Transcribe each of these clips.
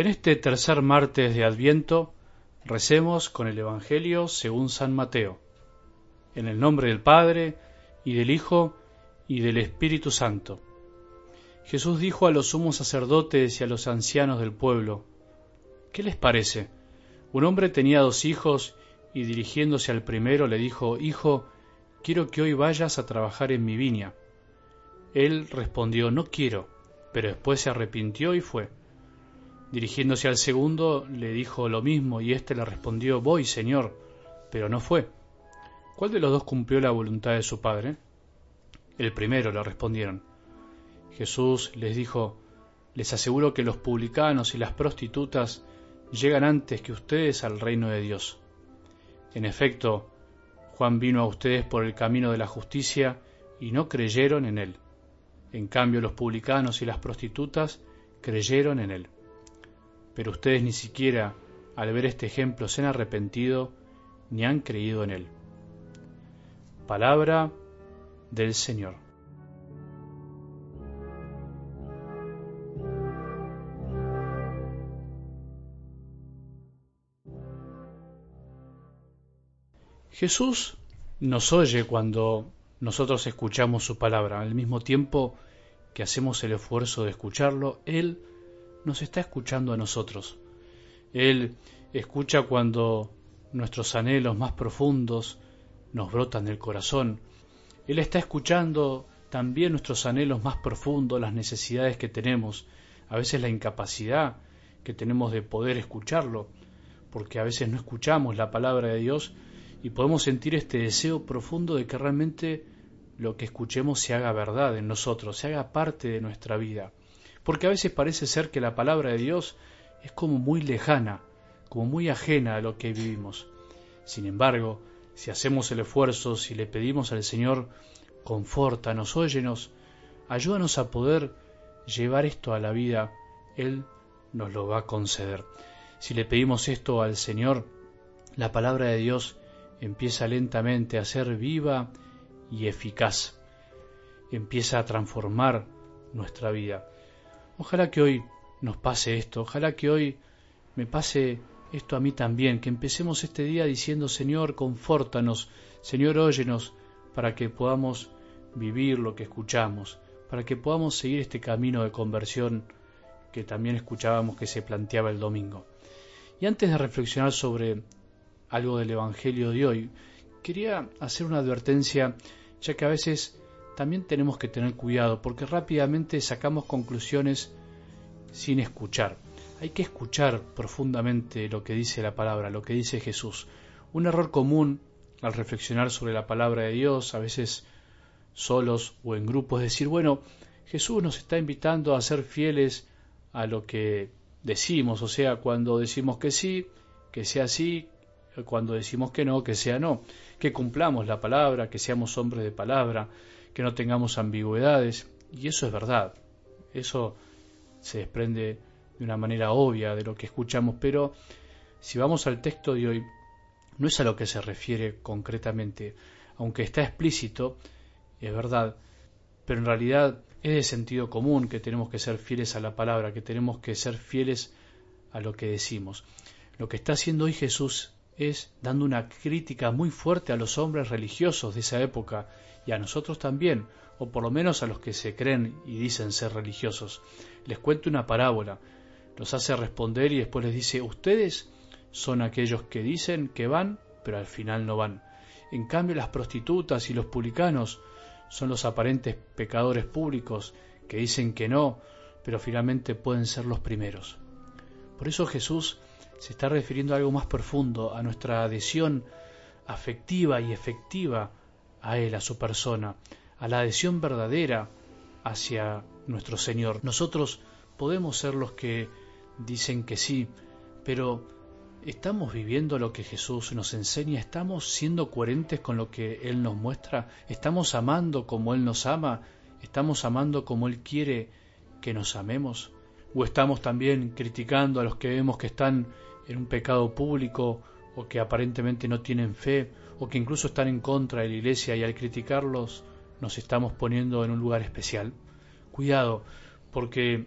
En este tercer martes de Adviento recemos con el Evangelio según San Mateo, en el nombre del Padre, y del Hijo, y del Espíritu Santo. Jesús dijo a los sumos sacerdotes y a los ancianos del pueblo, ¿qué les parece? Un hombre tenía dos hijos, y dirigiéndose al primero le dijo, Hijo, quiero que hoy vayas a trabajar en mi viña. Él respondió, No quiero, pero después se arrepintió y fue. Dirigiéndose al segundo, le dijo lo mismo, y éste le respondió, Voy, señor, pero no fue. ¿Cuál de los dos cumplió la voluntad de su padre? El primero, le respondieron. Jesús les dijo, Les aseguro que los publicanos y las prostitutas llegan antes que ustedes al reino de Dios. En efecto, Juan vino a ustedes por el camino de la justicia y no creyeron en él. En cambio, los publicanos y las prostitutas creyeron en él pero ustedes ni siquiera al ver este ejemplo se han arrepentido ni han creído en él. Palabra del Señor. Jesús nos oye cuando nosotros escuchamos su palabra, al mismo tiempo que hacemos el esfuerzo de escucharlo, Él nos está escuchando a nosotros. Él escucha cuando nuestros anhelos más profundos nos brotan del corazón. Él está escuchando también nuestros anhelos más profundos, las necesidades que tenemos, a veces la incapacidad que tenemos de poder escucharlo, porque a veces no escuchamos la palabra de Dios y podemos sentir este deseo profundo de que realmente lo que escuchemos se haga verdad en nosotros, se haga parte de nuestra vida porque a veces parece ser que la palabra de Dios es como muy lejana, como muy ajena a lo que vivimos. Sin embargo, si hacemos el esfuerzo, si le pedimos al Señor, confórtanos, óyenos, ayúdanos a poder llevar esto a la vida, Él nos lo va a conceder. Si le pedimos esto al Señor, la palabra de Dios empieza lentamente a ser viva y eficaz, empieza a transformar nuestra vida. Ojalá que hoy nos pase esto, ojalá que hoy me pase esto a mí también, que empecemos este día diciendo, Señor, confórtanos, Señor, óyenos, para que podamos vivir lo que escuchamos, para que podamos seguir este camino de conversión que también escuchábamos que se planteaba el domingo. Y antes de reflexionar sobre algo del Evangelio de hoy, quería hacer una advertencia, ya que a veces también tenemos que tener cuidado porque rápidamente sacamos conclusiones sin escuchar. Hay que escuchar profundamente lo que dice la palabra, lo que dice Jesús. Un error común al reflexionar sobre la palabra de Dios, a veces solos o en grupos, es decir, bueno, Jesús nos está invitando a ser fieles a lo que decimos, o sea, cuando decimos que sí, que sea sí, cuando decimos que no, que sea no, que cumplamos la palabra, que seamos hombres de palabra, que no tengamos ambigüedades, y eso es verdad, eso se desprende de una manera obvia de lo que escuchamos, pero si vamos al texto de hoy, no es a lo que se refiere concretamente, aunque está explícito, es verdad, pero en realidad es de sentido común que tenemos que ser fieles a la palabra, que tenemos que ser fieles a lo que decimos. Lo que está haciendo hoy Jesús es dando una crítica muy fuerte a los hombres religiosos de esa época y a nosotros también, o por lo menos a los que se creen y dicen ser religiosos. Les cuento una parábola, los hace responder y después les dice, ustedes son aquellos que dicen que van, pero al final no van. En cambio, las prostitutas y los publicanos son los aparentes pecadores públicos que dicen que no, pero finalmente pueden ser los primeros. Por eso Jesús se está refiriendo a algo más profundo, a nuestra adhesión afectiva y efectiva a Él, a su persona, a la adhesión verdadera hacia nuestro Señor. Nosotros podemos ser los que dicen que sí, pero ¿estamos viviendo lo que Jesús nos enseña? ¿Estamos siendo coherentes con lo que Él nos muestra? ¿Estamos amando como Él nos ama? ¿Estamos amando como Él quiere que nos amemos? ¿O estamos también criticando a los que vemos que están en un pecado público o que aparentemente no tienen fe o que incluso están en contra de la iglesia y al criticarlos nos estamos poniendo en un lugar especial. Cuidado, porque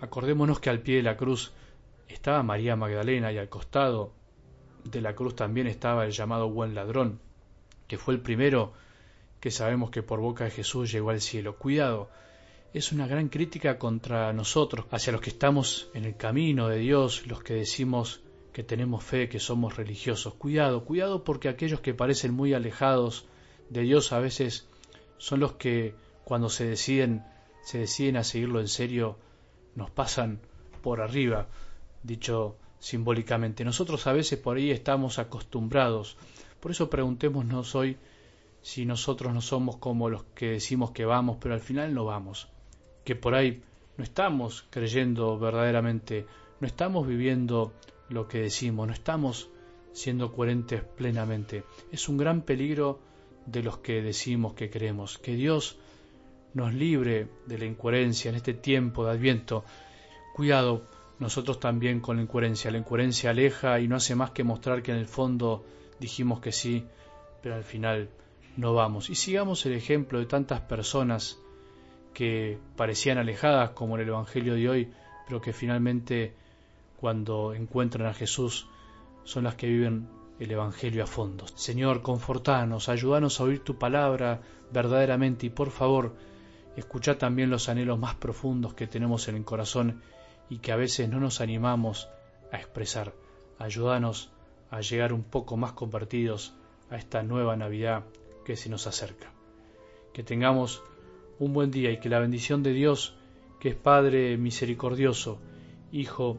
acordémonos que al pie de la cruz estaba María Magdalena y al costado de la cruz también estaba el llamado buen ladrón, que fue el primero que sabemos que por boca de Jesús llegó al cielo. Cuidado, es una gran crítica contra nosotros, hacia los que estamos en el camino de Dios, los que decimos que tenemos fe, que somos religiosos. Cuidado, cuidado porque aquellos que parecen muy alejados de Dios a veces son los que cuando se deciden, se deciden a seguirlo en serio, nos pasan por arriba, dicho simbólicamente. Nosotros a veces por ahí estamos acostumbrados. Por eso preguntémonos hoy si nosotros no somos como los que decimos que vamos, pero al final no vamos. Que por ahí no estamos creyendo verdaderamente, no estamos viviendo lo que decimos, no estamos siendo coherentes plenamente. Es un gran peligro de los que decimos que creemos. Que Dios nos libre de la incoherencia en este tiempo de Adviento. Cuidado, nosotros también con la incoherencia. La incoherencia aleja y no hace más que mostrar que en el fondo dijimos que sí, pero al final no vamos. Y sigamos el ejemplo de tantas personas que parecían alejadas como en el Evangelio de hoy, pero que finalmente cuando encuentran a Jesús son las que viven el Evangelio a fondo. Señor, confortanos, ayúdanos a oír tu palabra verdaderamente y por favor, escucha también los anhelos más profundos que tenemos en el corazón y que a veces no nos animamos a expresar. Ayúdanos a llegar un poco más convertidos a esta nueva Navidad que se nos acerca. Que tengamos un buen día y que la bendición de Dios, que es Padre misericordioso, Hijo